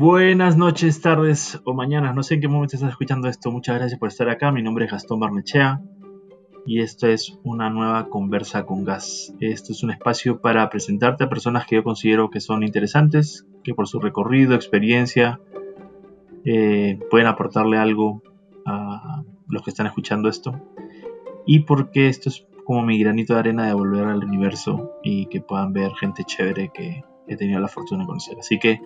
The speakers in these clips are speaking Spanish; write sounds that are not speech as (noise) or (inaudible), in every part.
Buenas noches, tardes o mañanas, no sé en qué momento estás escuchando esto. Muchas gracias por estar acá. Mi nombre es Gastón Barnechea y esto es una nueva conversa con gas. Esto es un espacio para presentarte a personas que yo considero que son interesantes, que por su recorrido, experiencia, eh, pueden aportarle algo a los que están escuchando esto. Y porque esto es como mi granito de arena de volver al universo y que puedan ver gente chévere que he tenido la fortuna de conocer. Así que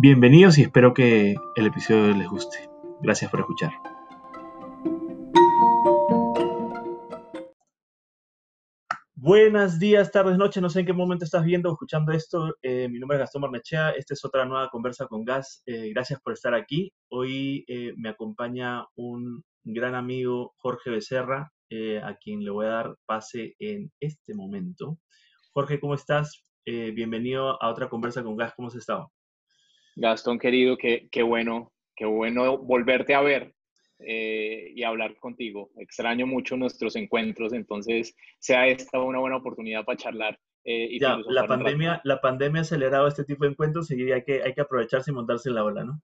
Bienvenidos y espero que el episodio les guste. Gracias por escuchar. Buenos días, tardes, noches. No sé en qué momento estás viendo o escuchando esto. Eh, mi nombre es Gastón Barnechea. Esta es otra nueva conversa con Gas. Eh, gracias por estar aquí. Hoy eh, me acompaña un gran amigo, Jorge Becerra, a quien le voy a dar pase en este momento. Jorge, ¿cómo estás? bienvenido a otra conversa con Gas. ¿Cómo has estado? Gastón querido, qué, qué bueno, qué bueno volverte a ver eh, y hablar contigo. Extraño mucho nuestros encuentros, entonces sea esta una buena oportunidad para charlar. Eh, y ya, la pandemia, la pandemia ha acelerado este tipo de encuentros y hay que, hay que aprovecharse y montarse en la ola, ¿no?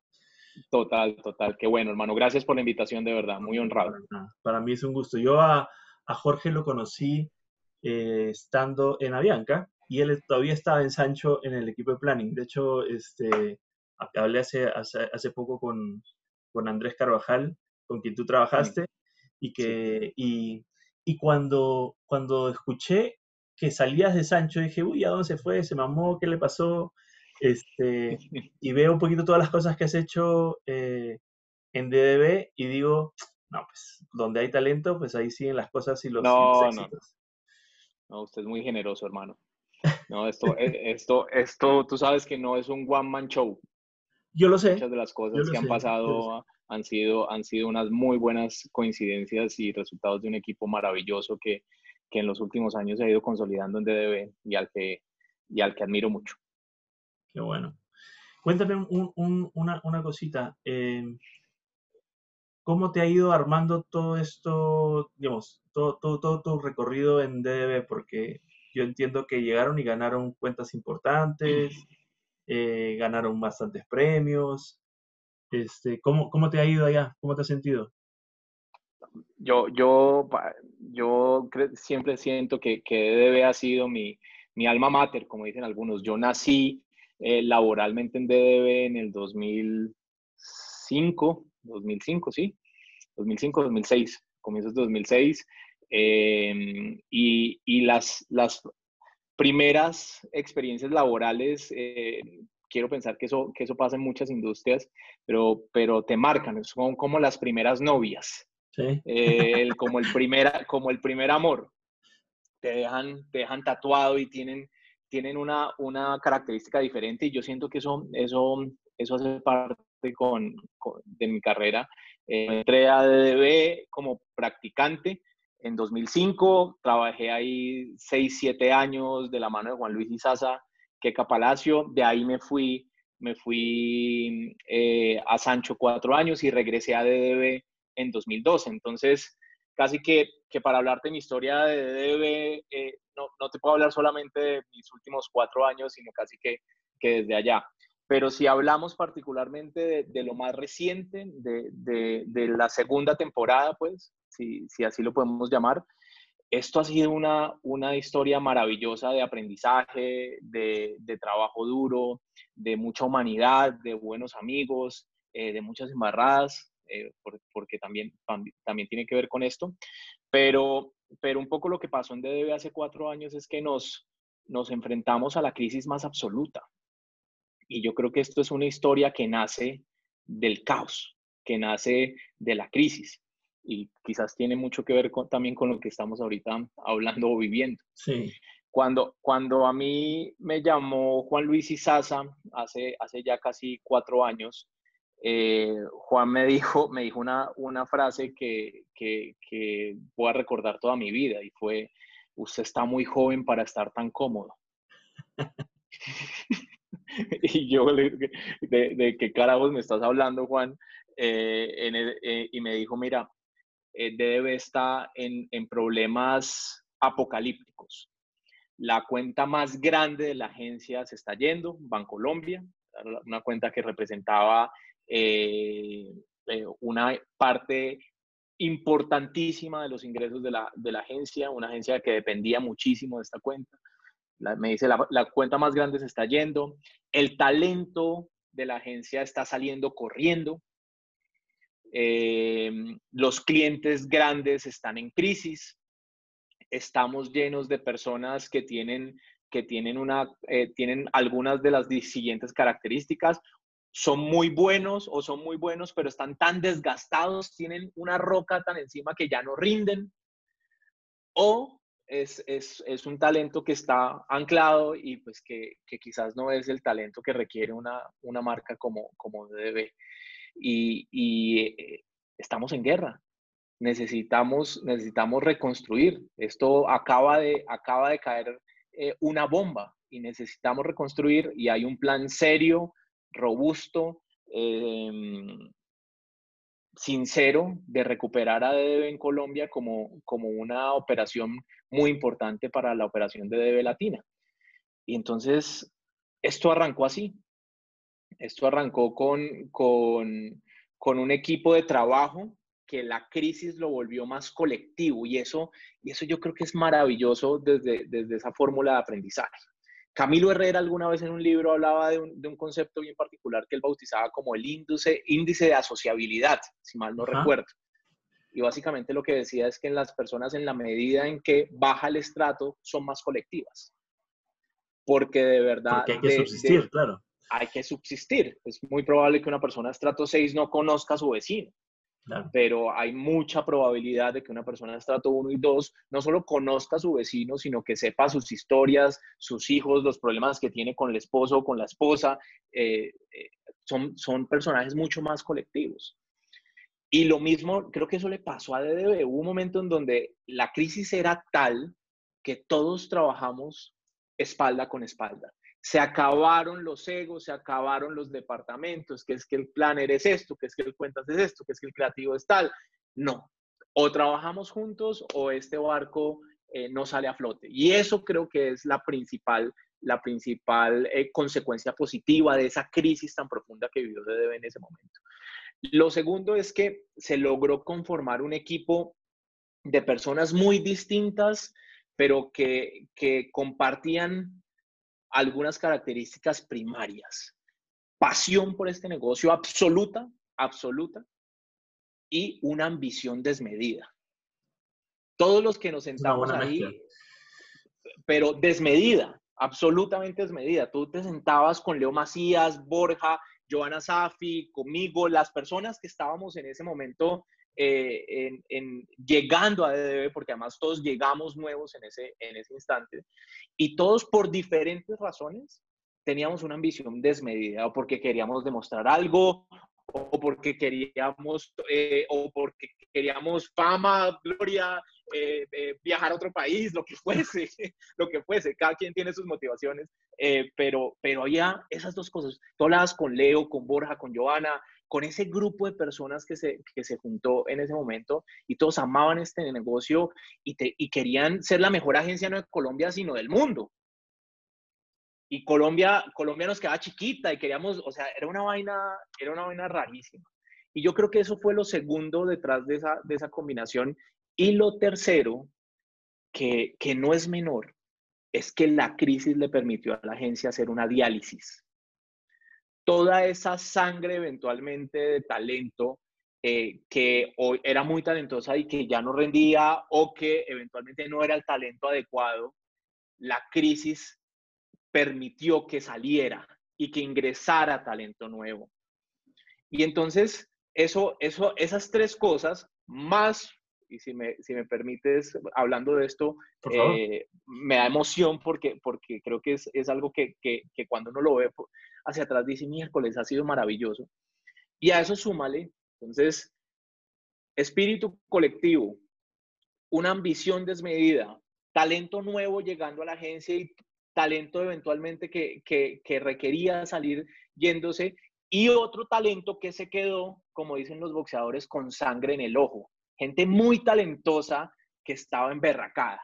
Total, total. Qué bueno, hermano. Gracias por la invitación, de verdad. Muy honrado. Para, mí es un gusto. Yo a, a Jorge lo conocí eh, estando en Avianca y él todavía estaba en Sancho en el equipo de planning. De hecho, este, hablé hace, hace, poco con, con, Andrés Carvajal, con quien tú trabajaste, y que y, y, cuando, cuando escuché que salías de Sancho, dije, uy, ¿a dónde se fue? ¿Se mamó? ¿Qué le pasó? Este, (laughs) y veo un poquito todas las cosas que has hecho eh, en DDB y digo, no, pues donde hay talento, pues ahí siguen las cosas y los, no, No. no, usted es muy generoso, hermano. No, esto, e, esto, esto, tú sabes que no es un one man show. Yo lo sé. Muchas de las cosas que han pasado han sido, han sido unas muy buenas coincidencias y resultados de un equipo maravilloso que, que en los últimos años se ha ido consolidando en DDB y al que, y al que admiro mucho. Qué bueno. Cuéntame un, una, una, cosita. Em, ¿Cómo te ha ido armando todo esto, digamos, todo, todo, todo tu recorrido en DDB? Porque yo entiendo que llegaron y ganaron cuentas importantes. (laughs) Eh, ganaron bastantes premios. Este, ¿cómo, ¿Cómo te ha ido allá? ¿Cómo te has sentido? Yo, yo, yo siempre siento que, que DDB ha sido mi, mi alma mater, como dicen algunos. Yo nací eh, laboralmente en DDB en el 2005, 2005, sí, 2005, 2006, comienzos de 2006. Eh, y, y las, las primeras experiencias laborales, eh, quiero pensar que eso, que eso pasa en muchas industrias, pero, pero te marcan, son como las primeras novias, eh, (laughs) como, el primer, como el primer amor. Te dejan, te dejan tatuado y tienen, tienen una, una característica diferente y yo siento que eso, eso, eso hace parte con, de mi carrera. Eh, entré a DDB como practicante, en 2005, trabajé ahí 6, 7 años de la mano de Juan Luis Izaza, Queca Palacio, de ahí me fui, me fui eh, a Sancho cuatro años y regresé a DDB en 2012. Entonces, casi que, que para hablarte de mi historia de DDB, eh, no, no, te puedo hablar solamente de mis últimos cuatro años, sino casi que, que desde allá. Pero si hablamos particularmente de, lo más reciente, de, de, la segunda temporada, pues, si, así lo podemos llamar. Esto ha sido una, una historia maravillosa de aprendizaje, de, trabajo duro, de mucha humanidad, de buenos amigos, eh, de muchas embarradas, eh, porque también, también tiene que ver con esto. Pero, pero un poco lo que pasó en DDB hace cuatro años es que nos, nos enfrentamos a la crisis más absoluta. Y yo creo que esto es una historia que nace del caos, que nace de la crisis y quizás tiene mucho que ver también con lo que estamos ahorita hablando o viviendo. Sí. Cuando, cuando a mí me llamó Juan Luis Izaza hace, hace ya casi cuatro años, eh, Juan me dijo, me dijo una, una frase que, que, que, voy a recordar toda mi vida y fue, usted está muy joven para estar tan cómodo. (laughs) (laughs) y yo, de, de, qué carajos me estás hablando, Juan? Eh, eh, y me dijo, mira, eh, debe estar en, problemas apocalípticos. La cuenta más grande de la agencia se está yendo, Bancolombia, una cuenta que representaba eh, una parte importantísima de los ingresos de la, de la, agencia, una agencia que dependía muchísimo de esta cuenta. Me dice, la, la, cuenta más grande se está yendo, el talento de la agencia está saliendo corriendo, eh, los clientes grandes están en crisis, estamos llenos de personas que tienen, que tienen, una, eh, tienen algunas de las siguientes características, son muy buenos o son muy buenos, pero están tan desgastados, tienen una roca tan encima que ya no rinden, o es, es, es un talento que está anclado y pues que, que, quizás no es el talento que requiere una, una marca como, como debe. Y, y eh, estamos en guerra, necesitamos, necesitamos reconstruir. Esto acaba de, acaba de caer eh, una bomba y necesitamos reconstruir y hay un plan serio robusto, em, sincero de recuperar a DDB en Colombia como, como una operación muy importante para la operación de DB Latina. Y entonces, esto arrancó así. Esto arrancó con, con, con un equipo de trabajo que la crisis lo volvió más colectivo y eso, y eso yo creo que es maravilloso desde, desde esa fórmula de aprendizaje. Camilo Herrera alguna vez en un libro hablaba de un, concepto bien particular que él bautizaba como el índice, índice de asociabilidad, si mal no recuerdo. Y básicamente lo que decía es que las personas en la medida en que baja el estrato son más colectivas. Porque de verdad... hay que subsistir, claro. Hay que subsistir. Es muy probable que una persona de estrato 6 no conozca a su vecino. Pero hay mucha probabilidad de que una persona de estrato 1 y 2 no solo conozca a su vecino, sino que sepa sus historias, sus hijos, los problemas que tiene con el esposo o con la esposa. Eh, eh, son, son personajes mucho más colectivos. Y lo mismo, creo que eso le pasó a DDB. Hubo un momento en donde la crisis era tal que todos trabajamos espalda con espalda se acabaron los egos, se acabaron los departamentos, que es que el planner es esto, que es que el cuentas es esto, que es que el creativo es tal. No, o trabajamos juntos o este barco eh, no sale a flote. Y eso creo que es la principal, la principal eh, consecuencia positiva de esa crisis tan profunda que vivió DDB en ese momento. Lo segundo es que se logró conformar un equipo de personas muy distintas, pero que, que compartían algunas características primarias. Pasión por este negocio absoluta, absoluta, y una ambición desmedida. Todos los que nos sentamos ahí, pero desmedida, absolutamente desmedida. Tú te sentabas con Leo Macías, Borja, Joana Safi, conmigo, las personas que estábamos en ese momento eh, en, llegando a DDB, porque además todos llegamos nuevos en ese, en ese instante, y todos por diferentes razones teníamos una ambición desmedida, o porque queríamos demostrar algo, o porque queríamos, eh, o porque queríamos fama, gloria, eh, viajar a otro país, lo que fuese, (laughs) lo que fuese, cada quien tiene sus motivaciones, pero, pero había esas dos cosas, hablabas con Leo, con Borja, con Joana, con ese grupo de personas que se, que se juntó en ese momento y todos amaban este negocio y, y querían ser la mejor agencia no de Colombia, sino del mundo. Y Colombia, Colombia nos quedaba chiquita y queríamos, o sea, era una vaina, era una vaina rarísima. Y yo creo que eso fue lo segundo detrás de esa, de esa combinación. Y lo tercero, que, que no es menor, es que la crisis le permitió a la agencia hacer una diálisis toda esa sangre eventualmente de talento eh, que hoy era muy talentosa y que ya no rendía o que eventualmente no era el talento adecuado, la crisis permitió que saliera y que ingresara talento nuevo. Y entonces, eso, eso, esas tres cosas, más, y si me, si me permites, hablando de esto, eh, me da emoción porque, porque creo que es, es algo que, que, que, cuando uno lo ve hacia atrás dice, miércoles, ha sido maravilloso. Y a eso súmale, entonces, espíritu colectivo, una ambición desmedida, talento nuevo llegando a la agencia y talento eventualmente que, que, requería salir yéndose y otro talento que se quedó, como dicen los boxeadores, con sangre en el ojo. Gente muy talentosa que estaba emberracada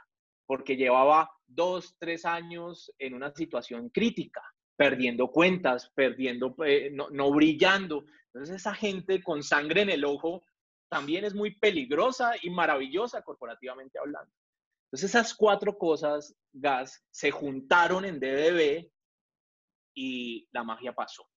porque llevaba dos, tres años en una situación crítica perdiendo cuentas, perdiendo, eh, no, no brillando. Entonces esa gente con sangre en el ojo también es muy peligrosa y maravillosa corporativamente hablando. Entonces esas cuatro cosas, gas, se juntaron en DDB y la magia pasó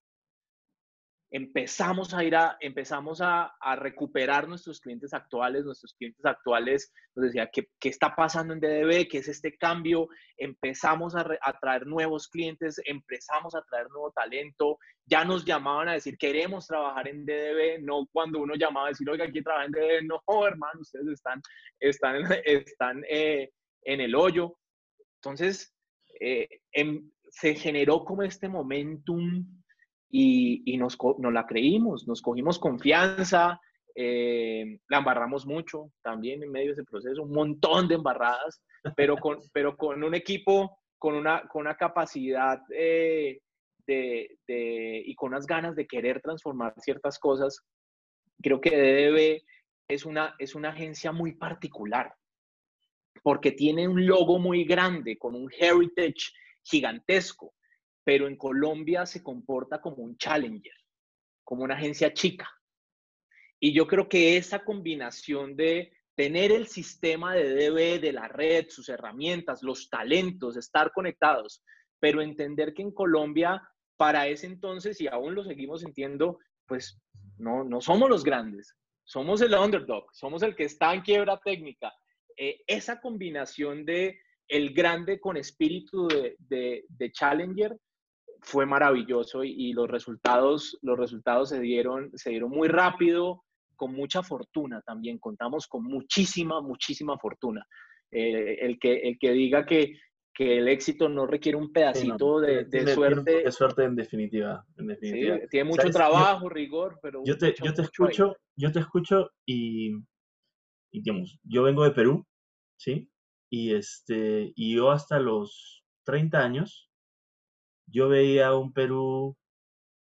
empezamos a ir a, empezamos a, recuperar nuestros clientes actuales, nuestros clientes actuales nos decía, ¿qué, ¿qué, está pasando en DDB? ¿Qué es este cambio? Empezamos a, traer nuevos clientes, empezamos a traer nuevo talento, ya nos llamaban a decir, queremos trabajar en DDB, no cuando uno llamaba a decir, oiga, aquí trabaja en DDB, no, hermano, ustedes están, están, (laughs) están eh, en el hoyo. Entonces, eh, em, se generó como este momentum y, nos, la creímos, nos cogimos confianza, eh, la embarramos mucho también en medio de ese proceso, un montón de embarradas, pero con, (laughs) pero con un equipo con una, con una capacidad eh, de, y con unas ganas de querer transformar ciertas cosas. Creo que DDB es una, es una agencia muy particular porque tiene un logo muy grande, con un heritage gigantesco pero en Colombia se comporta como un challenger, como una agencia chica. Y yo creo que esa combinación de tener el sistema de DB de la red, sus herramientas, los talentos, estar conectados, pero entender que en Colombia, para ese entonces, y aún lo seguimos sintiendo, pues no, no somos los grandes, somos el underdog, somos el que está en quiebra técnica. Eh, esa combinación de el grande con espíritu de, de, de challenger fue maravilloso y, los, resultados, los resultados se dieron, se dieron muy rápido, con mucha fortuna también. Contamos con muchísima, muchísima fortuna. Eh, el, que, el que diga que, que el éxito no requiere un pedacito de, suerte. de suerte en definitiva. tiene mucho trabajo, rigor, pero... Yo te, yo te escucho, yo te escucho y, y, digamos, yo vengo de Perú, ¿sí? Y, este, y yo hasta los 30 años yo veía un Perú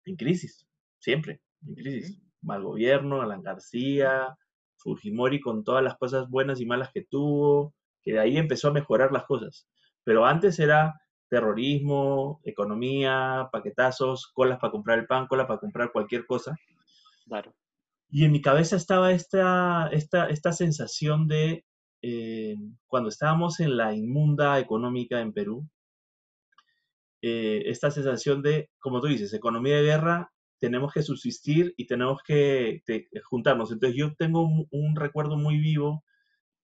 en crisis, siempre, en crisis. Mal gobierno, Alan García, Fujimori con todas las cosas buenas y malas que tuvo, que de ahí empezó a mejorar las cosas. Pero antes era terrorismo, economía, paquetazos, colas para comprar el pan, colas para comprar cualquier cosa. Claro. Y en mi cabeza estaba esta, esta, esta sensación de, eh, cuando estábamos en la inmunda económica en Perú, eh, esta sensación de, como tú dices, economía de guerra, tenemos que subsistir y tenemos que juntarnos. Entonces yo tengo un, recuerdo muy vivo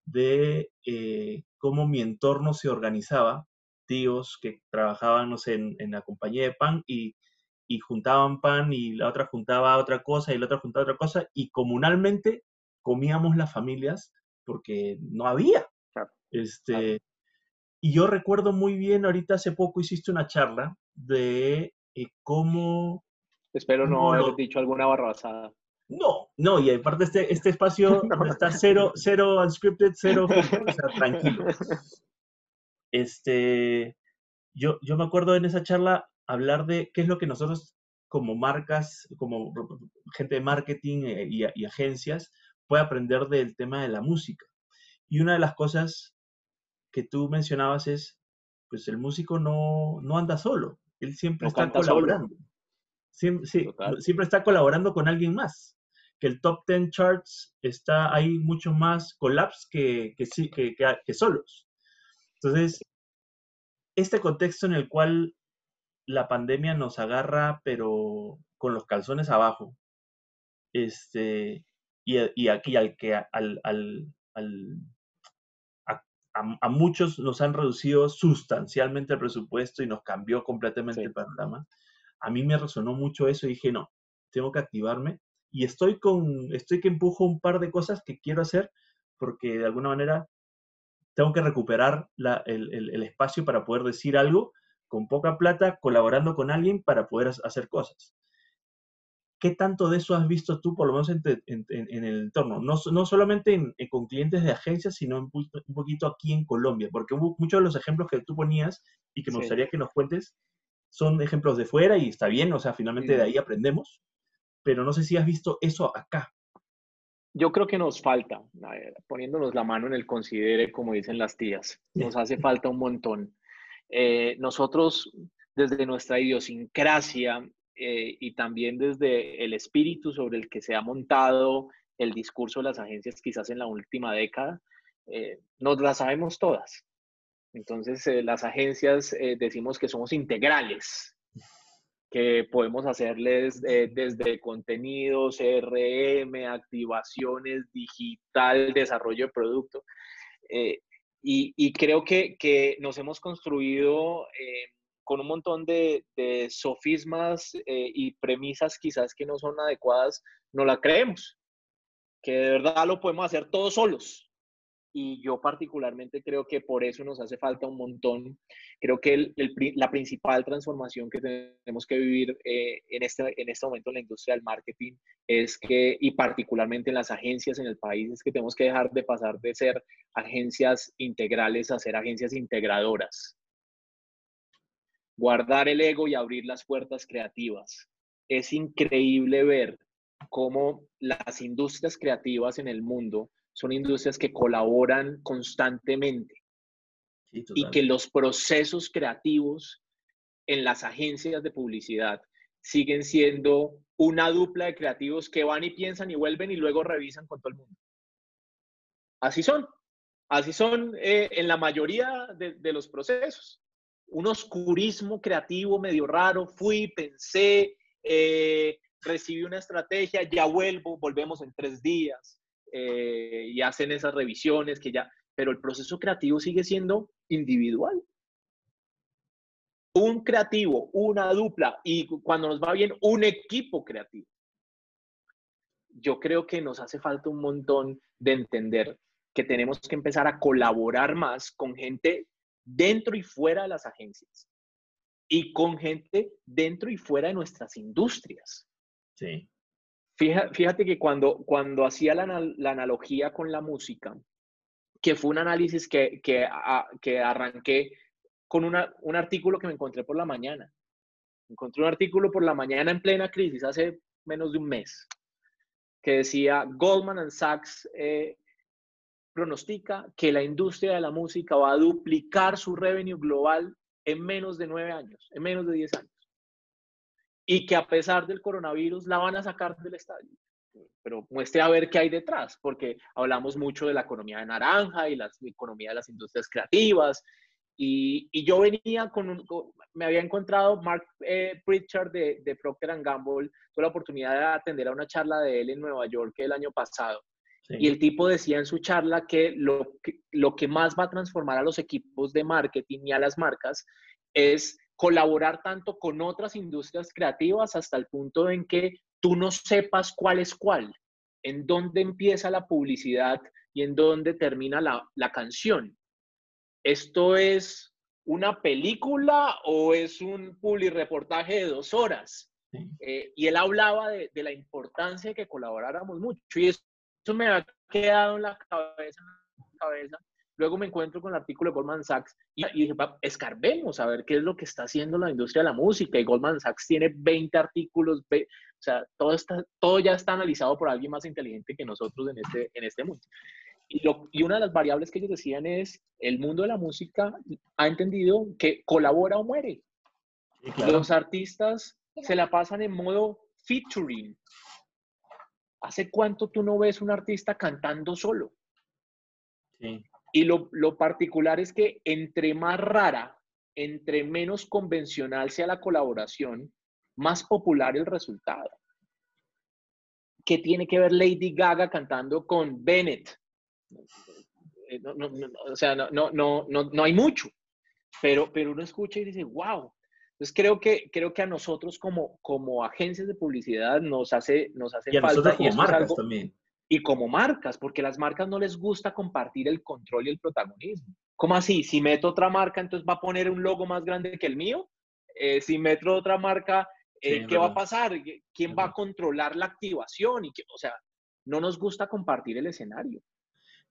de eh, cómo mi entorno se organizaba, tíos que trabajaban, no sé, en, la compañía de pan y, y, juntaban pan y la otra juntaba otra cosa y la otra juntaba otra cosa y comunalmente comíamos las familias porque no había. Este, y yo recuerdo muy bien, ahorita hace poco hiciste una charla de eh, cómo... Espero no haber dicho alguna barrabasada. No, no, y aparte este, este (laughs) espacio está cero, cero unscripted, cero, o sea, tranquilo. Este, yo, yo me acuerdo en esa charla hablar de qué es lo que nosotros como marcas, como gente de marketing eh, y, y agencias, puede aprender del tema de la música. Y una de las cosas que tú mencionabas es, pues el músico no, no anda solo, él siempre está colaborando. Siempre, siempre está colaborando con alguien más. Que el top 10 charts está, hay muchos más collabs que, que, que, que solos. Entonces, este contexto en el cual la pandemia nos agarra, pero con los calzones abajo, este, y, y aquí al que al, al, a, muchos nos han reducido sustancialmente el presupuesto y nos cambió completamente el panorama. A mí me resonó mucho eso y dije, no, tengo que activarme y estoy con, estoy que empujo un par de cosas que quiero hacer porque de alguna manera tengo que recuperar el, espacio para poder decir algo con poca plata, colaborando con alguien para poder hacer cosas. ¿Qué tanto de eso has visto tú, por lo menos en, el entorno? No, no solamente con clientes de agencias, sino un, poquito aquí en Colombia, porque muchos de los ejemplos que tú ponías y que me gustaría que nos cuentes son ejemplos de fuera y está bien, o sea, finalmente de ahí aprendemos, pero no sé si has visto eso acá. Yo creo que nos falta, poniéndonos la mano en el considere, como dicen las tías, nos hace (laughs) falta un montón. Eh, nosotros desde nuestra idiosincrasia eh, y también desde el espíritu sobre el que se ha montado el discurso de las agencias quizás en la última década, eh, nos las sabemos todas. Entonces, eh, las agencias decimos que somos integrales, que podemos hacerles desde contenidos, CRM, activaciones digital, desarrollo de producto. Y, creo que, que, nos hemos construido con un montón de, sofismas eh, y premisas quizás que no son adecuadas, no la creemos, que de verdad lo podemos hacer todos solos. Y yo particularmente creo que por eso nos hace falta un montón. Creo que la principal transformación que tenemos que vivir eh, en, este, en este momento en la industria del marketing es que, y particularmente en las agencias en el país, es que tenemos que dejar de pasar de ser agencias integrales a ser agencias integradoras guardar el ego y abrir las puertas creativas. Es increíble ver cómo las industrias creativas en el mundo son industrias que colaboran constantemente y que los procesos creativos en las agencias de publicidad siguen siendo una dupla de creativos que van y piensan y vuelven y luego revisan con todo el mundo. Así son, así son eh, en la mayoría de los procesos un oscurismo creativo medio raro, fui, pensé, eh, recibí una estrategia, ya vuelvo, volvemos en tres días eh, y hacen esas revisiones que ya, pero el proceso creativo sigue siendo individual. Un creativo, una dupla y cuando nos va bien, un equipo creativo. Yo creo que nos hace falta un montón de entender que tenemos que empezar a colaborar más con gente dentro y fuera de las agencias y con gente dentro y fuera de nuestras industrias. Sí. Fíjate, que cuando, cuando hacía la, analogía con la música, que fue un análisis que, que, que arranqué con un artículo que me encontré por la mañana. Encontré un artículo por la mañana en plena crisis, hace menos de un mes, que decía Goldman Sachs eh, pronostica que la industria de la música va a duplicar su revenue global en menos de nueve años, en menos de diez años. Y que a pesar del coronavirus la van a sacar del estadio. Pero muestre a ver qué hay detrás, porque hablamos mucho de la economía de naranja y la economía de las industrias creativas. Y, yo venía con, un, me había encontrado Mark eh, Pritchard de, de Procter Gamble, tuve la oportunidad de atender a una charla de él en Nueva York el año pasado y el tipo decía en su charla que lo, que lo que más va a transformar a los equipos de marketing y a las marcas es colaborar tanto con otras industrias creativas hasta el punto en que tú no sepas cuál es cuál, en dónde empieza la publicidad y en dónde termina la, la canción. ¿Esto es una película o es un publireportaje de dos horas? Eh, y él hablaba de, de, la importancia de que colaboráramos mucho. Y es eso me ha quedado en la cabeza, cabeza. Luego me encuentro con el artículo de Goldman Sachs y, dije, escarbemos a ver qué es lo que está haciendo la industria de la música. Y Goldman Sachs tiene 20 artículos, o sea, todo, está, todo ya está analizado por alguien más inteligente que nosotros en este, en este mundo. Y, lo, y, una de las variables que ellos decían es, el mundo de la música ha entendido que colabora o muere. Los artistas se la pasan en modo featuring, ¿Hace cuánto tú no ves un artista cantando solo? Y lo, particular es que entre más rara, entre menos convencional sea la colaboración, más popular el resultado. ¿Qué tiene que ver Lady Gaga cantando con Bennett? Eh, o sea, no, no, no, no, hay mucho, pero, pero uno escucha y dice, wow, entonces creo que, creo que a nosotros como, como agencias de publicidad nos hace, nos hace y a Nosotros como marcas también. Y como marcas, porque a las marcas no les gusta compartir el control y el protagonismo. ¿Cómo así? Si meto otra marca, entonces va a poner un logo más grande que el mío. Eh, si meto otra marca, eh, ¿qué va a pasar? ¿Quién va a controlar la activación? Y que, o sea, no nos gusta compartir el escenario.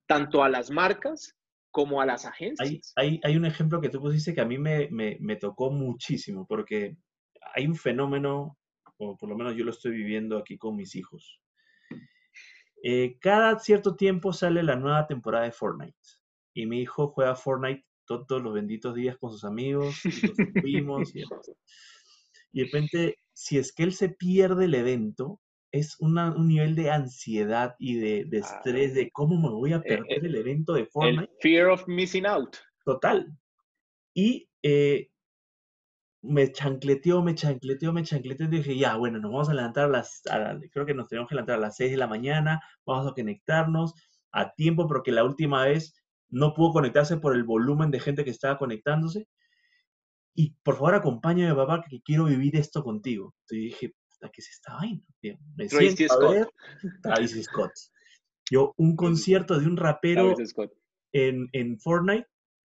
Tanto a las marcas como a las agencias. Hay, hay, un ejemplo que tú pusiste que a mí me, me, tocó muchísimo, porque hay un fenómeno, o por lo menos yo lo estoy viviendo aquí con mis hijos. Eh, cada cierto tiempo sale la nueva temporada de Fortnite y mi hijo juega Fortnite todos los benditos días con sus amigos, y los (laughs) y, y de repente, si es que él se pierde el evento, es un nivel de ansiedad y de, de estrés de cómo me voy a eh, perder el evento de forma. El fear of missing out. Total. Y eh, me chancleteó, me chancleteó, me chancleteó. Y dije, ya, bueno, nos vamos a levantar a las, creo que nos tenemos que levantar a las 6 de la mañana, vamos a conectarnos a tiempo, porque la última vez no pudo conectarse por el volumen de gente que estaba conectándose. Y por favor, acompáñame, papá, que quiero vivir esto contigo. Entonces dije, ¿qué es esta vaina? Me Travis Scott. (laughs) Travis Scott. Yo, un concierto de un rapero en, en Fortnite,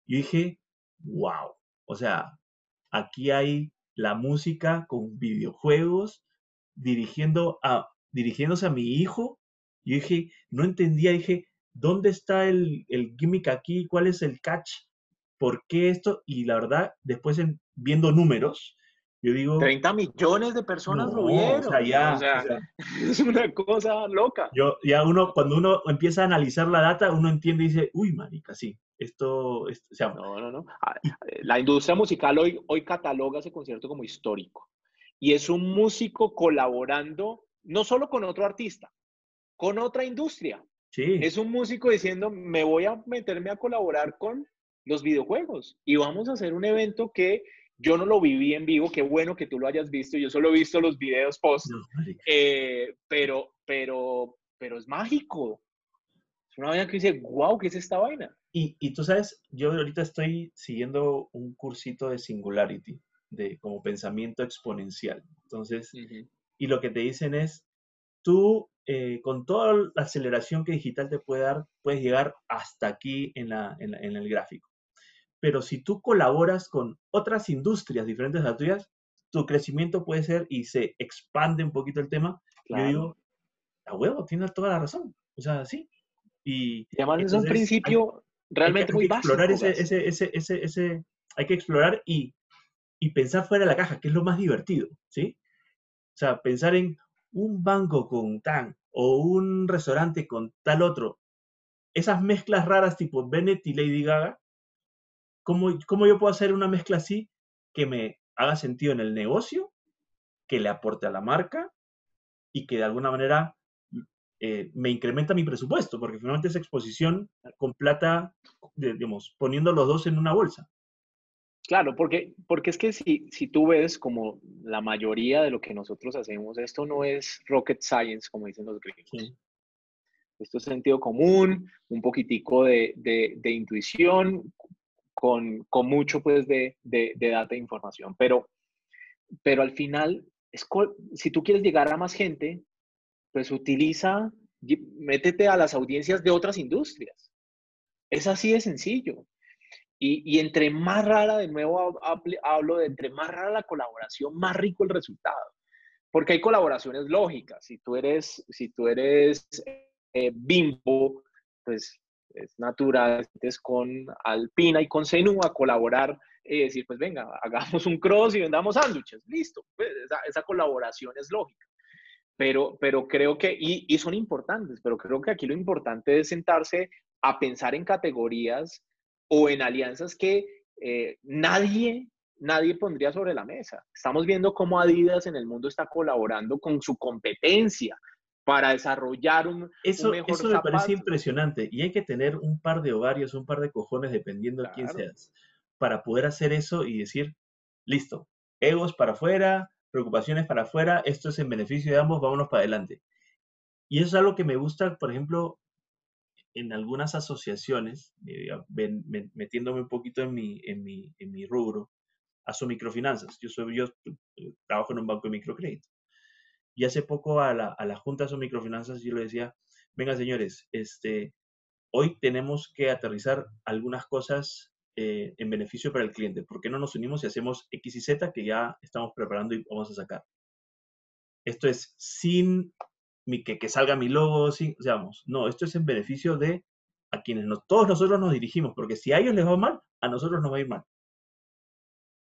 yo dije, wow. O sea, aquí hay la música con videojuegos, dirigiendo a, dirigiéndose a mi hijo. Yo dije, no entendía, dije, ¿dónde está el, el gimmick aquí? ¿Cuál es el catch? ¿Por qué esto? Y la verdad, después viendo números, yo digo... 30 millones de personas lo vieron. O sea, ya, (laughs) es una cosa loca. Yo, ya uno, cuando uno empieza a analizar la data, uno entiende y dice, uy, marica, sí, esto... o sea, no, no, no. Ah, la industria musical hoy, hoy cataloga ese concierto como histórico. Y es un músico colaborando no solo con otro artista, con otra industria. Sí. Es un músico diciendo, me voy a meterme a colaborar con los videojuegos y vamos a hacer un evento que yo no lo viví en vivo, qué bueno que tú lo hayas visto, yo solo he visto los videos post, eh, pero, pero, pero es mágico. Es una vaina que dice, wow, ¿qué es esta vaina? Y, y tú sabes, yo ahorita estoy siguiendo un cursito de Singularity, de como pensamiento exponencial. Entonces, y lo que te dicen es, tú eh, con toda la aceleración que digital te puede dar, puedes llegar hasta aquí en, la, en, en el gráfico pero si tú colaboras con otras industrias diferentes a las tuyas, tu crecimiento puede ser y se expande un poquito el tema. Yo digo, a huevo, tienes toda la razón. O sea, sí. Y, además es un principio realmente muy básico. Explorar ese, ese, ese, ese, hay que explorar y, y pensar fuera de la caja, que es lo más divertido, ¿sí? O sea, pensar en un banco con tan o un restaurante con tal otro. Esas mezclas raras tipo Bennett y Lady Gaga, ¿Cómo, yo puedo hacer una mezcla así que me haga sentido en el negocio, que le aporte a la marca y que de alguna manera eh, me incrementa mi presupuesto? Porque finalmente esa exposición con plata, digamos, poniendo los dos en una bolsa. Claro, porque, porque es que si, si tú ves como la mayoría de lo que nosotros hacemos, esto no es rocket science, como dicen los gringos. Esto es sentido común, un poquitico de, de, de, intuición, con, con mucho pues de, de, data e información. Pero, pero al final, es, si tú quieres llegar a más gente, pues utiliza, métete a las audiencias de otras industrias. Es así de sencillo. Y, y, entre más rara, de nuevo hablo de entre más rara la colaboración, más rico el resultado. Porque hay colaboraciones lógicas. Si tú eres, si tú eres eh, bimbo, pues es natural, es con Alpina y con Zenú a colaborar y decir, pues venga, (laughs) hagamos un cross y vendamos sándwiches, listo, pues esa, colaboración es lógica. Pero, pero creo que, y, y, son importantes, pero creo que aquí lo importante es sentarse a pensar en categorías o en alianzas que eh, nadie, nadie pondría sobre la mesa. Estamos viendo cómo Adidas en el mundo está colaborando con su competencia, para desarrollar un, eso, mejor Eso me parece impresionante y hay que tener un par de ovarios, un par de cojones, dependiendo de quién seas, para poder hacer eso y decir, listo, egos para afuera, preocupaciones para afuera, esto es en beneficio de ambos, vámonos para adelante. Y eso es algo que me gusta, por ejemplo, en algunas asociaciones, eh, metiéndome un poquito en mi, en mi, en mi rubro, a su microfinanzas. Yo, soy, yo eh, trabajo en un banco de microcrédito. Y hace poco a la, a la Junta de Microfinanzas yo le decía, venga señores, este, hoy tenemos que aterrizar algunas cosas eh, en beneficio para el cliente. ¿Por qué no nos unimos y hacemos X y Z que ya estamos preparando y vamos a sacar? Esto es sin que, que salga mi logo, sin, digamos, no, esto es en beneficio de a quienes todos nosotros nos dirigimos, porque si a ellos les va mal, a nosotros nos va a ir mal.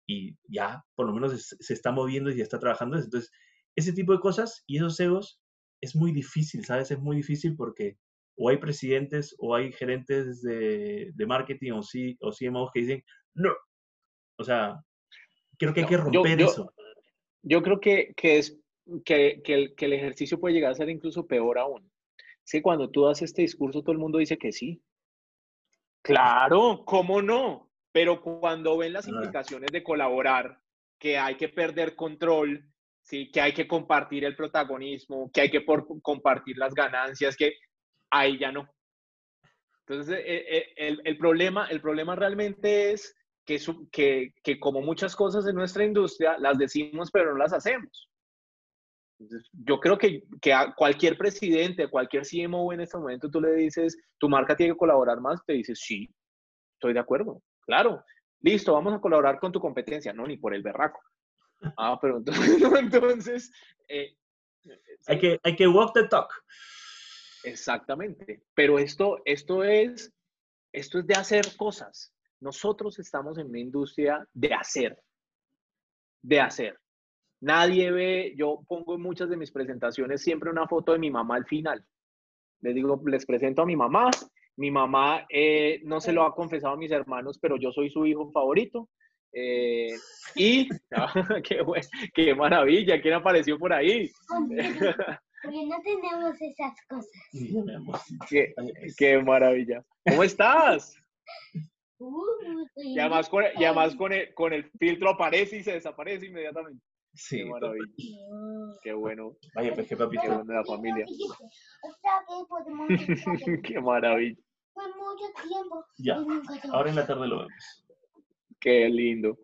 Y ya, por lo menos se, se está moviendo y ya está trabajando. Entonces, ese tipo de cosas y esos egos es muy difícil, ¿sabes? Es muy difícil porque o hay presidentes o hay gerentes de, marketing o, sí, o CMOs que dicen, no. O sea, creo que hay que romper eso. Yo creo que, es, que, el, que el ejercicio puede llegar a ser incluso peor aún. Es que cuando tú das este discurso, todo el mundo dice que sí. Claro, ¿cómo no? Pero cuando ven las implicaciones de colaborar, que hay que perder control, ¿sí? que hay que compartir el protagonismo, que hay que compartir las ganancias, que ahí ya no. Entonces, eh, eh, el, el, problema, el problema realmente es que, que, que, como muchas cosas en nuestra industria, las decimos pero no las hacemos. yo creo que, que a cualquier presidente, cualquier CMO en este momento, tú le dices, tu marca tiene que colaborar más, te dice, sí, estoy de acuerdo, claro, listo, vamos a colaborar con tu competencia, no, ni por el berraco. Ah, pero entonces, (laughs) entonces eh, hay, que, hay que walk the talk. Exactamente. Pero esto, esto, es, esto es de hacer cosas. Nosotros estamos en una industria de hacer. De hacer. Nadie ve, yo pongo en muchas de mis presentaciones siempre una foto de mi mamá al final. Les digo, les presento a mi mamá. Mi mamá eh, no se lo ha confesado a mis hermanos, pero yo soy su hijo favorito. Eh, y, (laughs) qué, qué, maravilla, ¿quién apareció por ahí? Porque no tenemos esas cosas. Qué, qué maravilla. ¿Cómo estás? Uh, y además, con, y además con, el, con el filtro aparece y se desaparece inmediatamente. Sí. Qué maravilla. Qué bueno. Vaya, pues qué papi. Qué bueno de la familia. (laughs) qué maravilla. Fue mucho tiempo. Ya. Ahora en la tarde lo vemos. Qué lindo.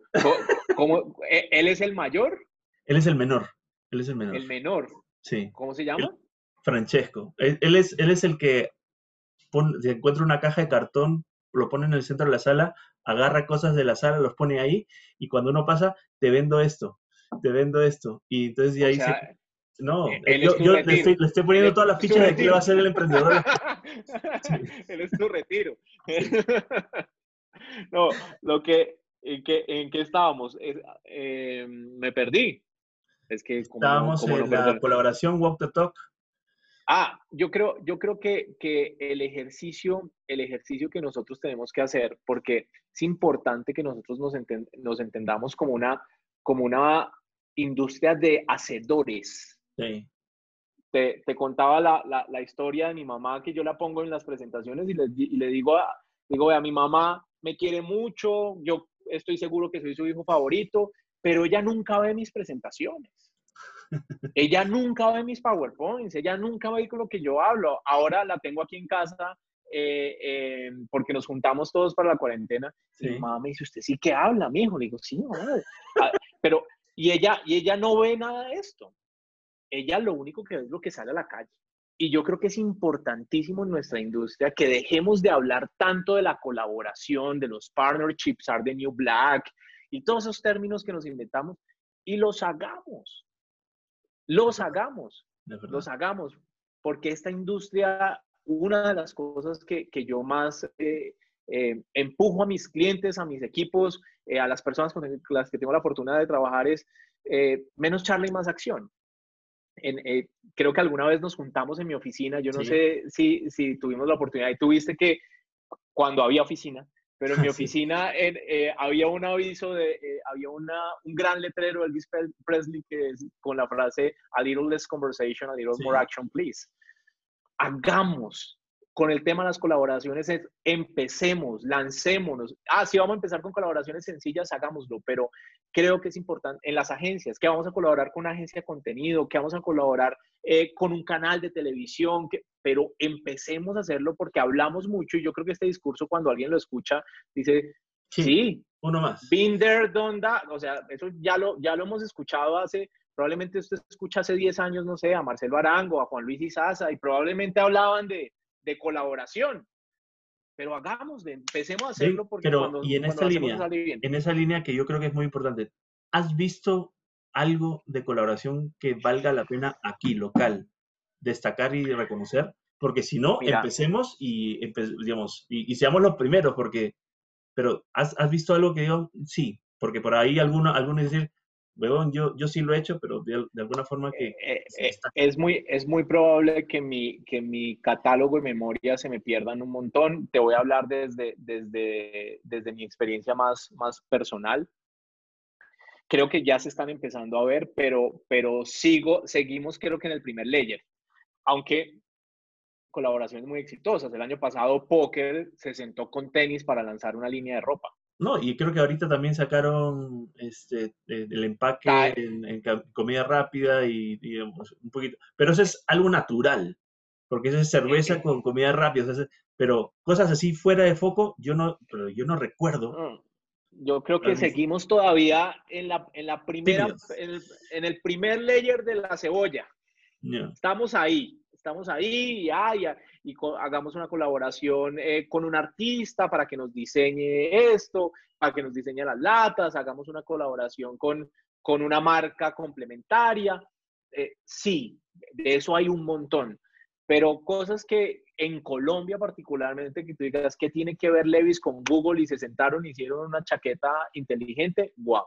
¿Cómo, e, ¿Él es el mayor? Él es el menor. Él es el menor. El menor. Sí. ¿Cómo se llama? Francesco. Él, es, él es el que se encuentra una caja de cartón, lo pone en el centro de la sala, agarra cosas de la sala, los pone ahí, y cuando uno pasa, te vendo esto, te vendo esto. Y entonces de ahí No, e, yo, le, estoy, poniendo todas las fichas de que va a ser el emprendedor. (laughs) él es tu retiro. (laughs) no, lo que, ¿En qué, en qué estábamos? Eh, me perdí. Es que estábamos en la colaboración Walk the Talk. Ah, yo creo, yo creo que, que, el ejercicio, el ejercicio que nosotros tenemos que hacer, porque es importante que nosotros nos, nos entendamos como una, como una industria de hacedores. Sí. Te, te contaba la, la, la, historia de mi mamá que yo la pongo en las presentaciones y le, y le digo, a, digo, a mi mamá me quiere mucho, yo estoy seguro que soy su hijo favorito, pero ella nunca ve mis presentaciones. (laughs) ella nunca ve mis PowerPoints, ella nunca ve con lo que yo hablo. Ahora la tengo aquí en casa eh, eh, porque nos juntamos todos para la cuarentena. Y mi mamá me dice, ¿usted sí que habla, mi hijo? Le digo, sí, mamá. Ah, pero, y ella, y ella no ve nada de esto. Ella lo único que ve es lo que sale a la calle. Y yo creo que es importantísimo en nuestra industria que dejemos de hablar tanto de la colaboración, de los partnerships, are the new black y todos esos términos que nos inventamos y los hagamos. Los hagamos. Los hagamos. Porque esta industria, una de las cosas que, que yo más eh, eh, empujo a mis clientes, a mis equipos, eh, a las personas con las que tengo la oportunidad de trabajar es menos charla y más acción. Eh, creo que alguna vez nos juntamos en mi oficina, yo no sé si, si tuvimos la oportunidad y tuviste que cuando había oficina, pero en mi (laughs) oficina eh, había un aviso de, eh, había una, un gran letrero de Elvis Presley que es con la frase a little less conversation, a little more action, please. Hagamos con el tema de las colaboraciones es empecemos, lancémonos. Ah, sí, vamos a empezar con colaboraciones sencillas, hagámoslo, pero creo que es importante en las agencias, que vamos a colaborar con una agencia de contenido, que vamos a colaborar eh, con un canal de televisión, que, pero empecemos a hacerlo porque hablamos mucho y yo creo que este discurso cuando alguien lo escucha dice, sí, uno más. Binder, Donda, o sea, eso ya lo, ya lo hemos escuchado hace, probablemente usted escucha hace 10 años, no sé, a Marcelo Arango, a Juan Luis Izaza, y probablemente hablaban de, de colaboración. Pero hagamos, empecemos a hacerlo porque pero, y en esta línea, en esa línea que yo creo que es muy importante, ¿has visto algo de colaboración que valga la pena aquí, local, destacar y reconocer? Porque si no, empecemos y, digamos, y, seamos los primeros, porque, pero ¿has, ¿has, visto algo que yo, sí, porque por ahí algunos, algunos decir, Weón, yo, yo sí lo he hecho, pero de, de alguna forma que... Eh, eh, está- es, muy, es muy probable que mi, que mi catálogo y memoria se me pierdan un montón. Te voy a hablar desde, desde, desde mi experiencia más, más personal. Creo que ya se están empezando a ver, pero, pero sigo, seguimos creo que en el primer layer. Aunque colaboraciones muy exitosas. El año pasado Poker se sentó con tenis para lanzar una línea de ropa. No, y creo que ahorita también sacaron este, eh, el empaque Ah. en, comida rápida y, digamos, un poquito. Pero eso es algo natural, porque eso es cerveza con comida rápida. o sea, es- pero cosas así fuera de foco, yo no, pero yo no recuerdo. Mm. Yo creo que seguimos todavía en la, en la primera, en el, en el primer layer de la cebolla. Estamos ahí, estamos ahí y, ah, y hagamos una colaboración eh, con un artista para que nos diseñe esto, para que nos diseñe las latas, hagamos una colaboración con, con una marca complementaria. Eh, sí, de eso hay un montón, pero cosas que en Colombia particularmente, que tú digas, ¿qué tiene que ver Levis con Google y se sentaron hicieron una chaqueta inteligente? ¡Wow!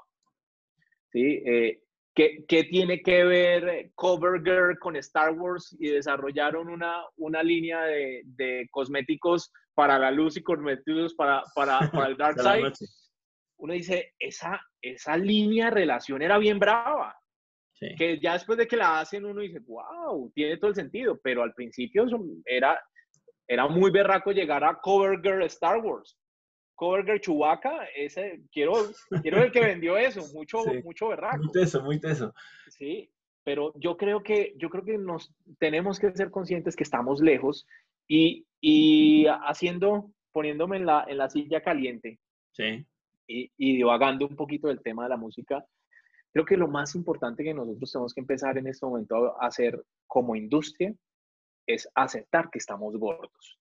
¿Sí? Eh, ¿Qué, qué tiene que ver CoverGirl con Star Wars y desarrollaron una, una línea de, de cosméticos para la luz y cosméticos para, para, para el (laughs) Dark Side? Uno dice, esa, esa línea de relación era bien brava Sí. que ya después de que la hacen uno dice, wow, tiene todo el sentido, pero al principio era, era muy berraco llegar a CoverGirl Star Wars. CoverGirl Chewbacca, ese, quiero, quiero el que vendió eso, mucho, Sí. mucho berraco. Muy teso, muy teso. Sí, pero yo creo que, yo creo que nos tenemos que ser conscientes que estamos lejos y, y haciendo, poniéndome en la, en la silla caliente, Sí. y, y divagando un poquito del tema de la música, creo que lo más importante que nosotros tenemos que empezar en este momento a hacer como industria es aceptar que estamos gordos.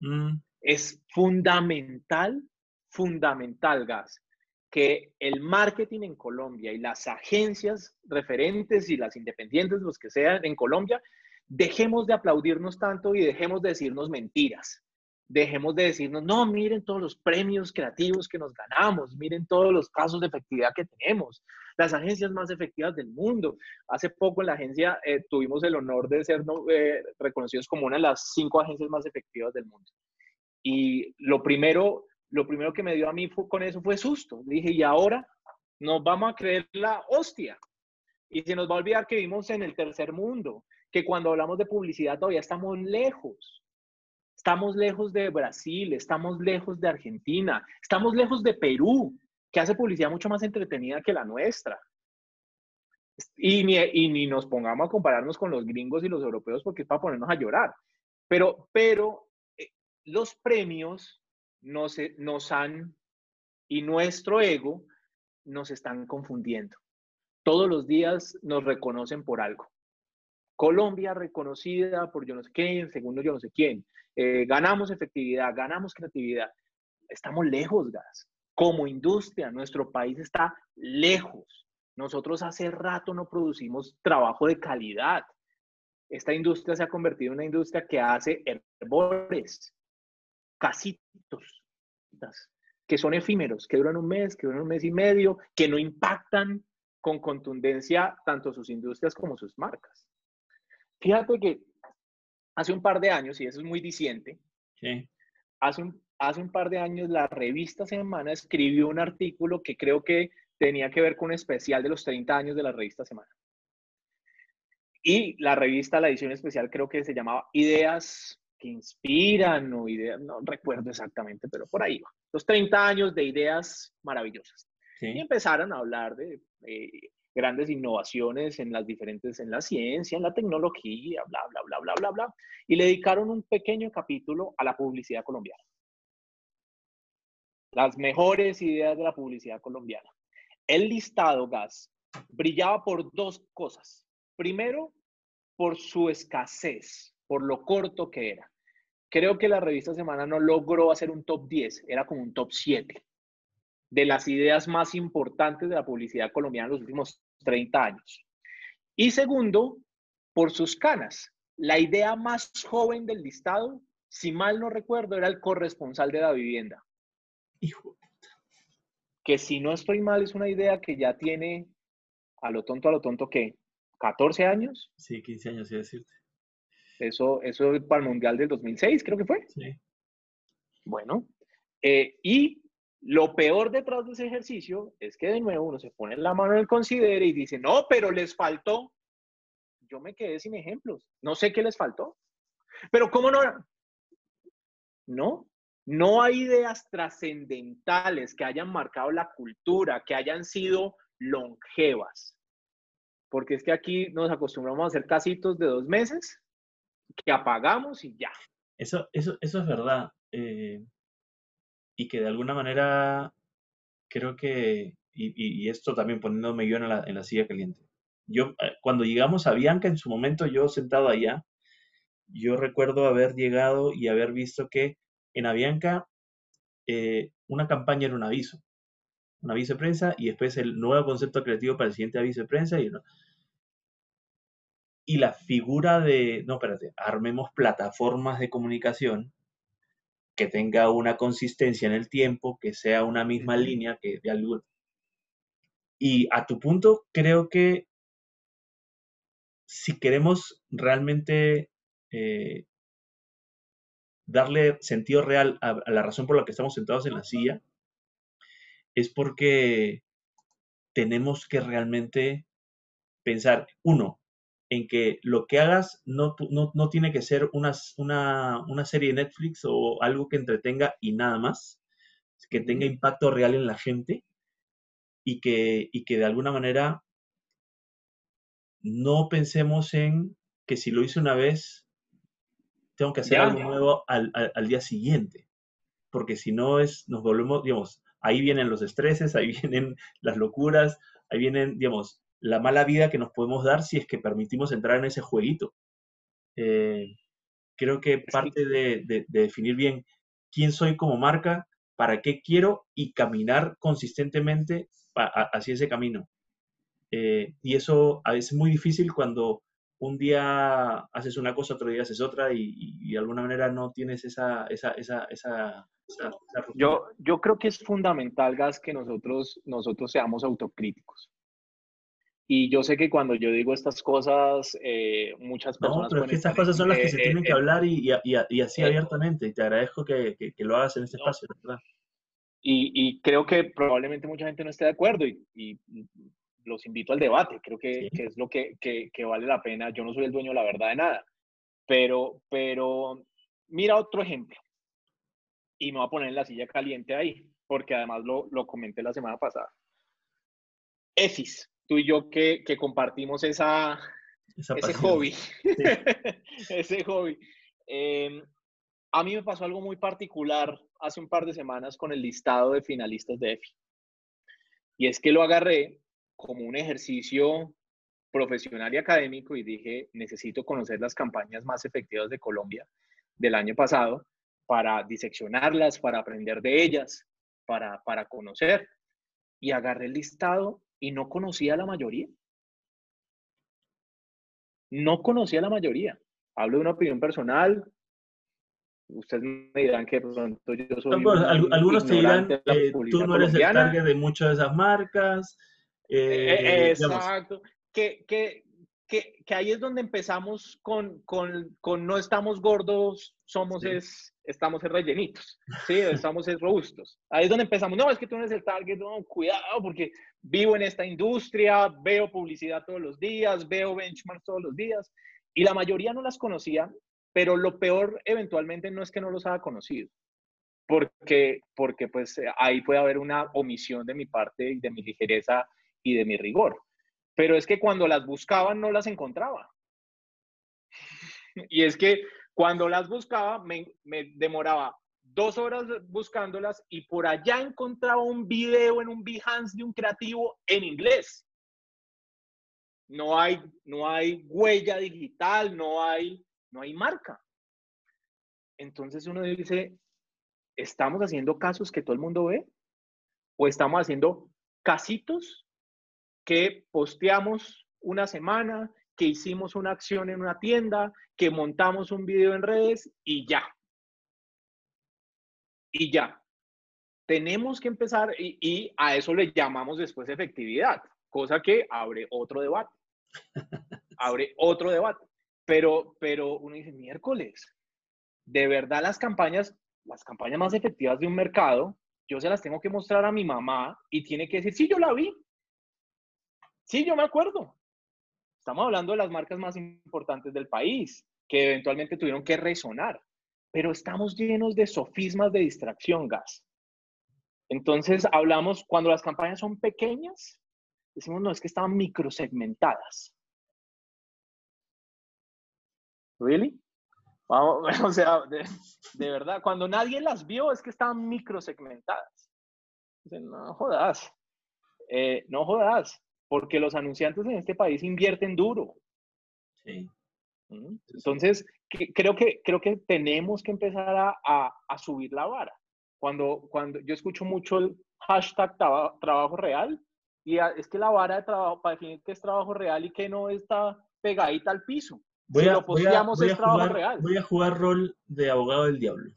Mm, Es fundamental, fundamental, Gas, que el marketing en Colombia y las agencias referentes y las independientes, los que sean en Colombia, dejemos de aplaudirnos tanto y dejemos de decirnos mentiras. Dejemos de decirnos, no, miren todos los premios creativos que nos ganamos, miren todos los casos de efectividad que tenemos, las agencias más efectivas del mundo. Hace poco en la agencia eh, tuvimos el honor de ser eh, reconocidos como una de las cinco agencias más efectivas del mundo. Y lo primero, lo primero que me dio a mí con eso fue susto. Dije, y ahora nos vamos a creer la hostia. Y se nos va a olvidar que vivimos en el tercer mundo, que cuando hablamos de publicidad todavía estamos lejos. Estamos lejos de Brasil, estamos lejos de Argentina, estamos lejos de Perú, que hace publicidad mucho más entretenida que la nuestra. Y ni, y ni nos pongamos a compararnos con los gringos y los europeos porque es para ponernos a llorar. Pero, pero los premios nos, nos han, y nuestro ego nos están confundiendo. Todos los días nos reconocen por algo. Colombia reconocida por yo no sé quién, segundo yo no sé quién. Eh, ganamos efectividad, ganamos creatividad. Estamos lejos, gas. Como industria, nuestro país está lejos. Nosotros hace rato no producimos trabajo de calidad. Esta industria se ha convertido en una industria que hace herbores, casitos, que son efímeros, que duran un mes, que duran un mes y medio, que no impactan con contundencia tanto sus industrias como sus marcas. Fíjate que hace un par de años, y eso es muy diciente, sí. hace un, hace un par de años la revista Semana escribió un artículo que creo que tenía que ver con un especial de los 30 años de la revista Semana. Y la revista, la edición especial, creo que se llamaba Ideas que inspiran o ideas, no recuerdo exactamente, pero por ahí va. Los 30 años de ideas maravillosas. sí. Y empezaron a hablar de eh, grandes innovaciones en las diferentes, en la ciencia, en la tecnología, bla, bla, bla, bla, bla, bla. Y le dedicaron un pequeño capítulo a la publicidad colombiana. Las mejores ideas de la publicidad colombiana. El listado, Gas, brillaba por dos cosas. Primero, por su escasez, por lo corto que era. Creo que la revista Semana no logró hacer un top 10, era como un top 7 de las ideas más importantes de la publicidad colombiana en los últimos 30 años. Y segundo, por sus canas. La idea más joven del listado, si mal no recuerdo, era el corresponsal de la vivienda. Hijo. Que si no estoy mal, es una idea que ya tiene A lo tonto, a lo tonto, ¿qué? ¿14 años? Sí, 15 años, sí decirte. Eso, eso para el Mundial del 2006, creo que fue. Sí. Bueno, eh, y lo peor detrás de ese ejercicio es que de nuevo uno se pone la mano en el considere y dice, no, pero les faltó. Yo me quedé sin ejemplos. No sé qué les faltó. Pero ¿cómo no? No, no hay ideas trascendentales que hayan marcado la cultura, que hayan sido longevas. Porque es que aquí nos acostumbramos a hacer casitos de dos meses que apagamos y ya. Eso, eso, eso es verdad. eh, y que de alguna manera creo que, y, y- esto también poniéndome yo en la, en la silla caliente. Yo, eh, cuando llegamos a Bianca, en su momento, yo sentado allá, yo recuerdo haber llegado y haber visto que en Avianca eh, una campaña era un aviso, un aviso de prensa y después el nuevo concepto creativo para el siguiente aviso de prensa y, y la figura de, no, espérate, armemos plataformas de comunicación que tenga una consistencia en el tiempo, que sea una misma línea, que de algo. Y a tu punto, creo que si queremos realmente eh, darle sentido real a, a la razón por la que estamos sentados en la silla, es porque tenemos que realmente pensar, uno, en que lo que hagas no, no, no tiene que ser una, una, una serie de Netflix o algo que entretenga y nada más, que tenga impacto real en la gente y que, y que de alguna manera no pensemos en que si lo hice una vez, tengo que hacer Ya. algo nuevo al, al- al día siguiente, porque si no es, nos volvemos, digamos, ahí vienen los estreses, ahí (laughs) vienen las locuras, ahí vienen, digamos, la mala vida que nos podemos dar si es que permitimos entrar en ese jueguito. Eh, creo que parte de, de- de definir bien quién soy como marca, para qué quiero y caminar consistentemente hacia ese camino. Eh, y eso es muy difícil cuando un día haces una cosa, otro día haces otra y, y- de alguna manera no tienes esa, esa, esa, esa, esa-. Yo, yo creo que es fundamental, Gas, que nosotros, nosotros seamos autocríticos. Y yo sé que cuando yo digo estas cosas, eh, muchas No, personas pero es que estas cosas son las que se eh, tienen eh, que hablar y, y- y- así eh, abiertamente. Y te agradezco que, que- que lo hagas en este No. espacio, verdad. Y, y creo que probablemente mucha gente no esté de acuerdo y, y los invito al debate. Creo que, Sí. que es lo que, que, que vale la pena. Yo no soy el dueño de la verdad de nada, pero, pero mira otro ejemplo. Y me voy a poner en la silla caliente ahí, porque además lo, lo comenté la semana pasada. EFIS, tú y yo que, que compartimos esa, Esa ese hobby. (laughs) ese hobby. Eh, a mí me pasó algo muy particular hace un par de semanas con el listado de finalistas de EFI. Y es que lo agarré como un ejercicio profesional y académico y dije, necesito conocer las campañas más efectivas de Colombia del año pasado para diseccionarlas, para aprender de ellas, para, para conocer. Y agarré el listado y no conocía a la mayoría. No conocía a la mayoría. Hablo de una opinión personal. Ustedes me dirán que pronto yo soy No, pues, al- un algunos te dirán, eh, tú no eres el target de muchas de esas marcas. Eh, eh, digamos, Exacto. Que, que, que, que ahí es donde empezamos con, con, con no estamos gordos, somos Sí. es, estamos es rellenitos, ¿sí? Estamos es robustos. Ahí es donde empezamos. No, es que tú no eres el target, no, cuidado, porque vivo en esta industria, veo publicidad todos los días, veo benchmarks todos los días, y la mayoría no las conocía, pero lo peor eventualmente no es que no los haya conocido, porque, porque pues ahí puede haber una omisión de mi parte y de mi ligereza y de mi rigor. Pero es que cuando las buscaban no las encontraba. Y es que cuando las buscaba me, me demoraba dos horas buscándolas y por allá encontraba un video en un Behance de un creativo en inglés. No hay, no hay huella digital, no hay, no hay marca. Entonces uno dice, ¿estamos haciendo casos que todo el mundo ve? ¿O estamos haciendo casitos que posteamos una semana, que hicimos una acción en una tienda, que montamos un video en redes y ya? Y ya. Tenemos que empezar y, y a eso le llamamos después efectividad. cosa que abre otro debate. (laughs) Abre otro debate. Pero, pero uno dice, miércoles, de verdad las campañas, las campañas más efectivas de un mercado, yo se las tengo que mostrar a mi mamá y tiene que decir, sí, yo la vi. Sí, yo me acuerdo. Estamos hablando de las marcas más importantes del país, que eventualmente tuvieron que resonar, pero estamos llenos de sofismas de distracción, gas. Entonces hablamos, cuando las campañas son pequeñas, decimos, no, es que estaban microsegmentadas. ¿Really? (laughs) o sea, de, verdad, cuando nadie las vio es que estaban microsegmentadas. No jodas, eh, no jodas, porque los anunciantes en este país invierten duro. Sí. Entonces, creo, que, creo que tenemos que empezar a, a, subir la vara. Cuando, cuando yo escucho mucho el hashtag trabajo real, y es que la vara de trabajo, para definir qué es trabajo real y qué no está pegadita al piso. Voy si a, lo posteamos es trabajo jugar, real. Voy a jugar rol de abogado del diablo.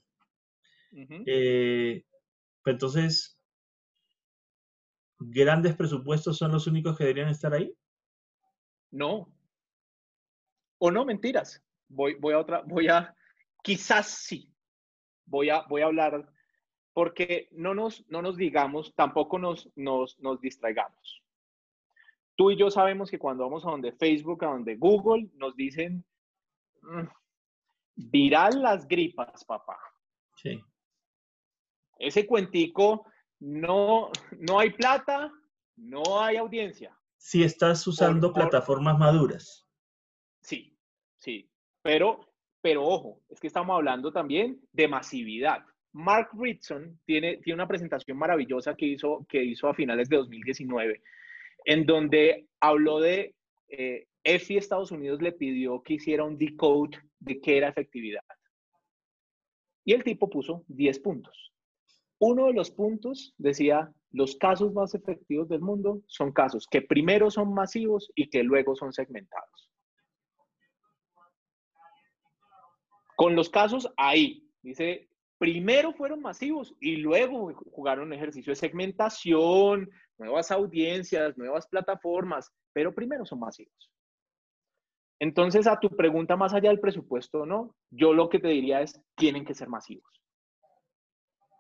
Eh, entonces, ¿grandes presupuestos son los únicos que deberían estar ahí? No. O no, mentiras. Voy, voy a otra, voy a, quizás sí. Voy a, voy a hablar, porque no nos, no nos digamos, tampoco nos, nos, nos distraigamos. Tú y yo sabemos que cuando vamos a donde Facebook, a donde Google, nos dicen, mm, viral las gripas, papá. Sí. Ese cuentico, no, no hay plata, no hay audiencia. Si estás usando plataformas maduras. Sí, sí. Pero, pero ojo, es que estamos hablando también de masividad. Mark Ritson tiene, tiene una presentación maravillosa que hizo, que hizo a finales de 2019 en donde habló de eh, EFI Estados Unidos le pidió que hiciera un decode de qué era efectividad. Y el tipo puso 10 puntos. Uno de los puntos decía, los casos más efectivos del mundo son casos que primero son masivos y que luego son segmentados. Con los casos ahí, dice, primero fueron masivos y luego jugaron un ejercicio de segmentación, nuevas audiencias, nuevas plataformas, pero primero son masivos. Entonces, a tu pregunta más allá del presupuesto, ¿no? Yo lo que te diría es, tienen que ser masivos.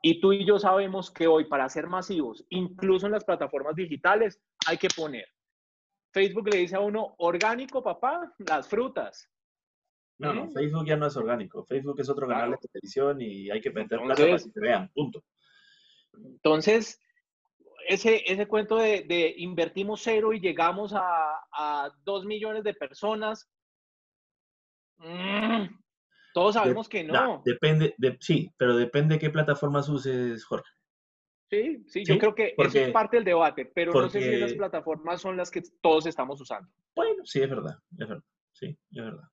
Y tú y yo sabemos que hoy para ser masivos, incluso en las plataformas digitales, hay que poner. Facebook le dice a uno, orgánico, papá, las frutas. No, no, Facebook ya no es orgánico. Facebook es otro canal de televisión y hay que meter plata para que se vean, punto. Entonces, ese, ese cuento de, invertimos cero y llegamos a, dos millones de personas, mm, todos sabemos que no. Depende, de, sí, pero depende de qué plataformas uses, Jorge. Sí, sí, yo creo que eso es parte del debate, pero no sé si esas plataformas son las que todos estamos usando. Bueno, sí, es verdad, es verdad, sí, es verdad.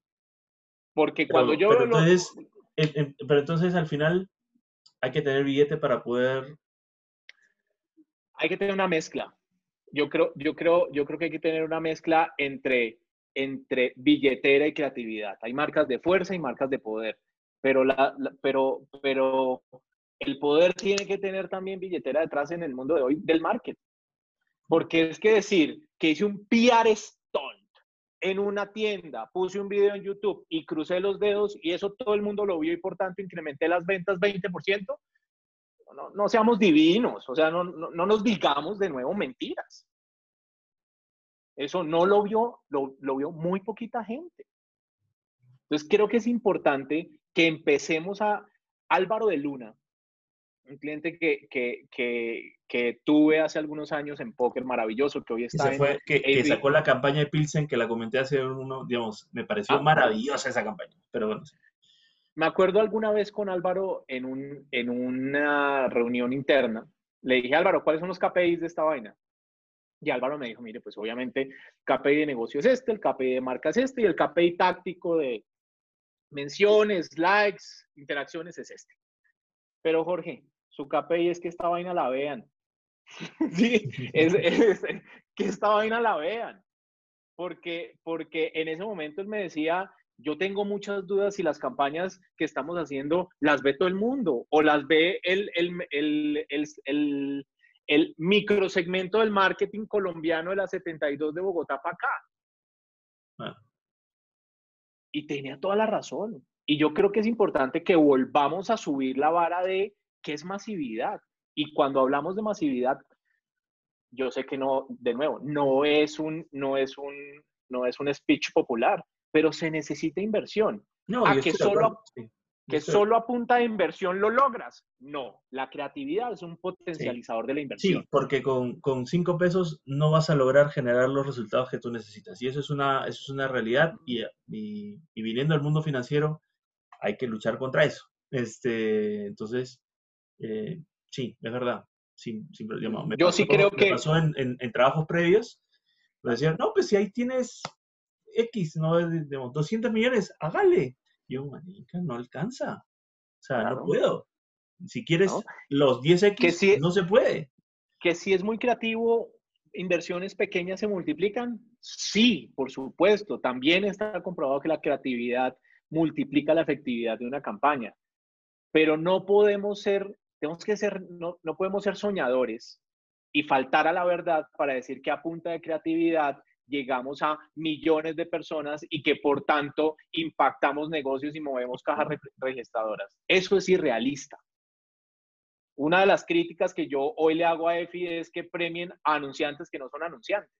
Porque cuando yo... Pero, entonces, pero entonces al final hay que tener billete para poder... Hay que tener una mezcla. Yo creo, yo creo, yo creo que hay que tener una mezcla entre, entre billetera y creatividad. Hay marcas de fuerza y marcas de poder, pero, la, pero, pero el poder tiene que tener también billetera detrás en el mundo de hoy del marketing. Porque es que decir que hice un PR en una tienda, puse un video en YouTube y crucé los dedos y eso todo el mundo lo vio y por tanto incrementé las ventas 20%, no, no seamos divinos, o sea, no, no, nos digamos de nuevo mentiras. Eso no lo vio, lo, lo vio muy poquita gente. Entonces creo que es importante que empecemos a Álvaro de Luna, un cliente que, que, que, que, tuve hace algunos años en póker maravilloso, que hoy está fue, que, sacó la campaña de Pilsen, que la comenté hace uno, digamos, me pareció ah, maravillosa esa campaña, pero bueno. Me acuerdo alguna vez con Álvaro en, un, en una reunión interna, le dije, Álvaro, ¿cuáles son los KPIs de esta vaina? Y Álvaro me dijo, mire, pues obviamente KPI de negocio es este, el KPI de marca es este y el KPI táctico de menciones, likes, interacciones es este. Pero Jorge, su KPI es que esta vaina la vean. (laughs) sí, es, que esta vaina la vean. Porque, porque en ese momento él me decía, yo tengo muchas dudas si las campañas que estamos haciendo las ve todo el mundo o las ve el, el, el, el microsegmento del marketing colombiano de la 72 de Bogotá para acá. Ah. Y tenía toda la razón. Y yo creo que es importante que volvamos a subir la vara de qué es masividad. Y cuando hablamos de masividad, yo sé que no, de nuevo, no es un, no es un, no es un speech popular, pero se necesita inversión. No, a que solo, sí. Que estoy- solo a punta de inversión lo logras. No, la creatividad es un potencializador de la Sí, inversión. porque con, con cinco pesos no vas a lograr generar los resultados que tú necesitas. Y eso es una, eso es una realidad. Y, y, y viniendo del mundo financiero, hay que luchar contra eso. Este, entonces, eh, sí, es verdad. Sin, sin problema. Me Yo pasó- sí creo me que- pasó en, en- en trabajos previos. Me decían, no, pues si ahí tienes X, ¿no? De- de- 200 millones, hágale. Yo, manica, no alcanza. O sea, Claro. no puedo. Si quieres ¿No? los 10X, Que sí- no se puede. que si es muy creativo, inversiones pequeñas se multiplican. Sí, por supuesto. También está comprobado que la creatividad multiplica la efectividad de una campaña. Pero no podemos ser, tenemos que ser, no, no podemos ser soñadores y faltar a la verdad para decir que a punta de creatividad llegamos a millones de personas y que por tanto impactamos negocios y movemos cajas re- registradoras. Eso es irrealista. Una de las críticas que yo hoy le hago a EFI es que premien a anunciantes que no son anunciantes.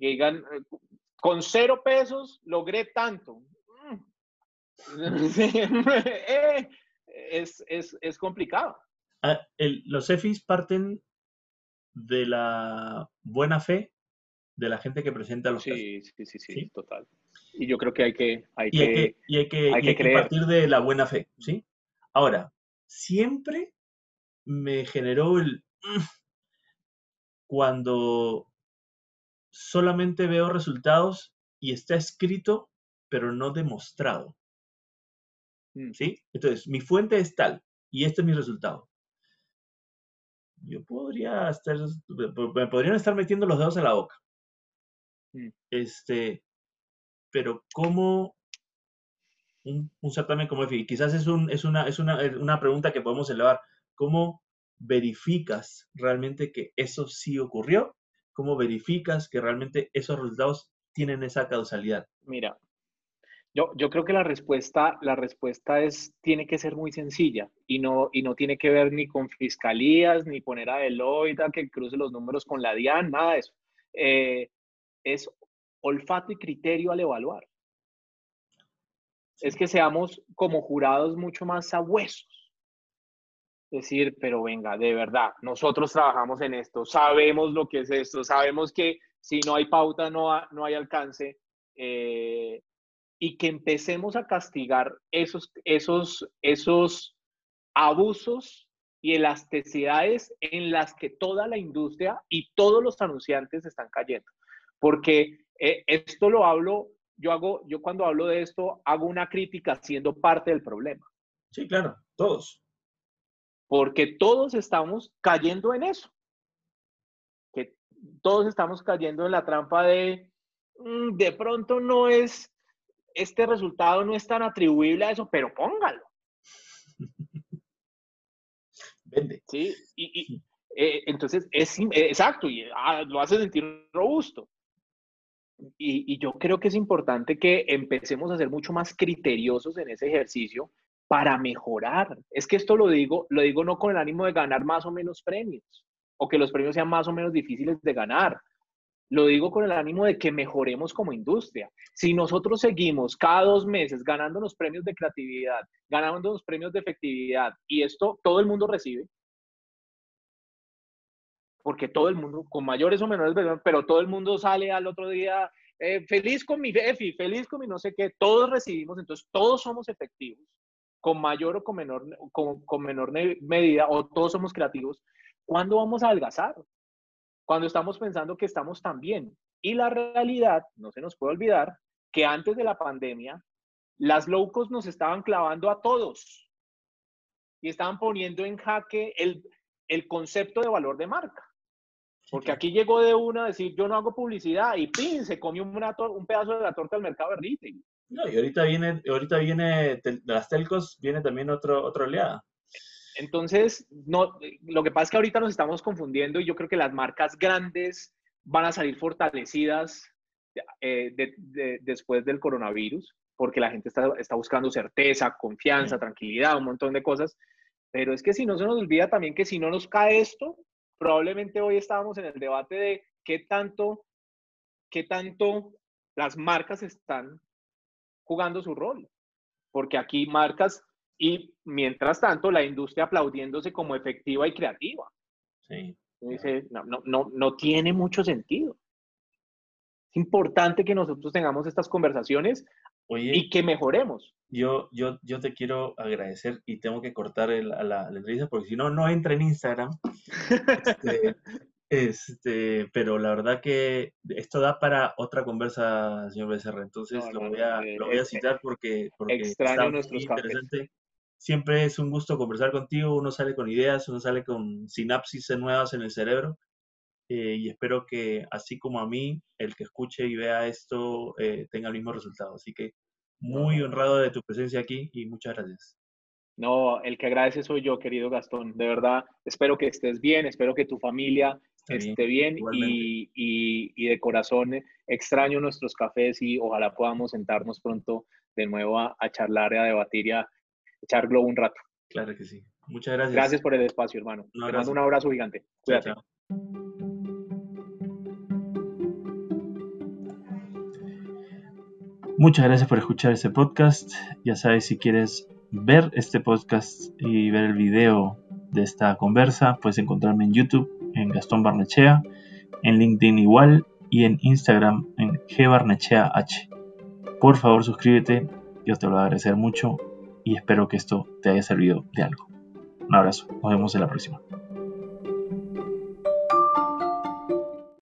Que digan, eh, con cero pesos logré tanto. Mm. (laughs) Eh, es, es, es complicado. Ah, el- los EFIs parten de la buena fe de la gente que presenta los casos. Sí, sí, sí, sí, total. Y yo creo que hay que, hay Y hay que, que, y hay que, hay y hay que partir de la buena fe, ¿sí? Ahora, siempre me generó el "Mm", cuando solamente veo resultados y está escrito, pero no demostrado, Mm. ¿sí? Entonces, mi fuente es tal y este es mi resultado. Yo podría estar, me podrían estar metiendo los dedos en la boca. Mm. Este, pero ¿cómo un, un certamen como EFI? Quizás es, un, es, una, es una, una pregunta que podemos elevar. ¿Cómo verificas realmente que eso sí ocurrió? ¿Cómo verificas que realmente esos resultados tienen esa causalidad? Mira, yo, yo creo que la respuesta, la respuesta es, tiene que ser muy sencilla y no, y no tiene que ver ni con fiscalías, ni poner a Deloitte a que cruce los números con la DIAN, nada de eso. Eh, es olfato y criterio al evaluar. Es que seamos como jurados mucho más sabuesos. Decir, pero venga, de verdad, nosotros trabajamos en esto, sabemos lo que es esto, sabemos que si no hay pauta no, ha- no hay alcance. eh, y que empecemos a castigar esos, esos, esos abusos y elasticidades en las que toda la industria y todos los anunciantes están cayendo. Porque eh, esto lo hablo, yo hago, yo cuando hablo de esto hago una crítica siendo parte del problema, Sí, claro, todos. porque todos estamos cayendo en eso. Que todos estamos cayendo en la trampa de "Mm, de pronto no es este resultado no es tan atribuible a eso, pero póngalo. (laughs) Vende. ¿sí? Y, y, eh, entonces, es eh, exacto, y ah, lo hace sentir robusto. Y, y yo creo que es importante que empecemos a ser mucho más criteriosos en ese ejercicio para mejorar. Es que esto lo digo, lo digo no con el ánimo de ganar más o menos premios, o que los premios sean más o menos difíciles de ganar. Lo digo con el ánimo de que mejoremos como industria. Si nosotros seguimos cada dos meses ganándonos premios de creatividad, ganándonos premios de efectividad, y esto todo el mundo recibe, porque todo el mundo, con mayores o menores, pero todo el mundo sale al otro día eh, feliz con mi EFI, feliz con mi no sé qué, todos recibimos, entonces todos somos efectivos, con mayor o con menor, con, con menor medida, o todos somos creativos. ¿Cuándo vamos a adelgazar? Cuando estamos pensando que estamos tan bien. Y la realidad, no se nos puede olvidar, que antes de la pandemia, las low cost nos estaban clavando a todos y estaban poniendo en jaque el, el concepto de valor de marca. Porque aquí llegó de una a decir, yo no hago publicidad y ¡pin! se comió una un pedazo de la torta del mercado de retail. No, y ahorita viene, ahorita viene de las telcos, viene también otro, otra oleada. Entonces, no, lo que pasa es que ahorita nos estamos confundiendo y yo creo que las marcas grandes van a salir fortalecidas eh, después del coronavirus, porque la gente está, está buscando certeza, confianza, tranquilidad, un montón de cosas. Pero es que si no se nos olvida también que si no nos cae esto, probablemente hoy estábamos en el debate de qué tanto, qué tanto las marcas están jugando su rol. Porque aquí marcas y mientras tanto la industria aplaudiéndose como efectiva y creativa. Sí. Dice, no, no, no, no tiene mucho sentido. Es importante que nosotros tengamos estas conversaciones y que mejoremos. Yo, yo, yo te quiero agradecer y tengo que cortar el, la, la, entrevista porque si no, no entra en Instagram. Este, (laughs) este, pero la verdad que esto da para otra conversa, señor Becerra. Entonces lo, voy a, lo voy a citar porque, porque extraño nuestros interesante. Siempre es un gusto conversar contigo. Uno sale con ideas, uno sale con sinapsis nuevas en el cerebro. Eh, y espero que, así como a mí, el que escuche y vea esto eh, tenga el mismo resultado. Así que muy honrado de tu presencia aquí y muchas gracias. No, el que agradece soy yo, querido Gastón. De verdad, espero que estés bien, espero que tu familia esté bien, y, y, de corazón extraño nuestros cafés y ojalá podamos sentarnos pronto de nuevo a, charlar, a debatir y a echar globo un rato. Claro que sí. Muchas gracias. Gracias por el espacio, hermano. Te mando un abrazo gigante. Cuídate. Muchas gracias por escuchar este podcast. Ya sabes, si quieres ver este podcast y ver el video de esta conversa, puedes encontrarme en YouTube, en Gastón Barnechea, en LinkedIn igual y en Instagram en gbarnecheah. Por favor, suscríbete, yo te lo voy a agradecer mucho y espero que esto te haya servido de algo. Un abrazo, nos vemos en la próxima.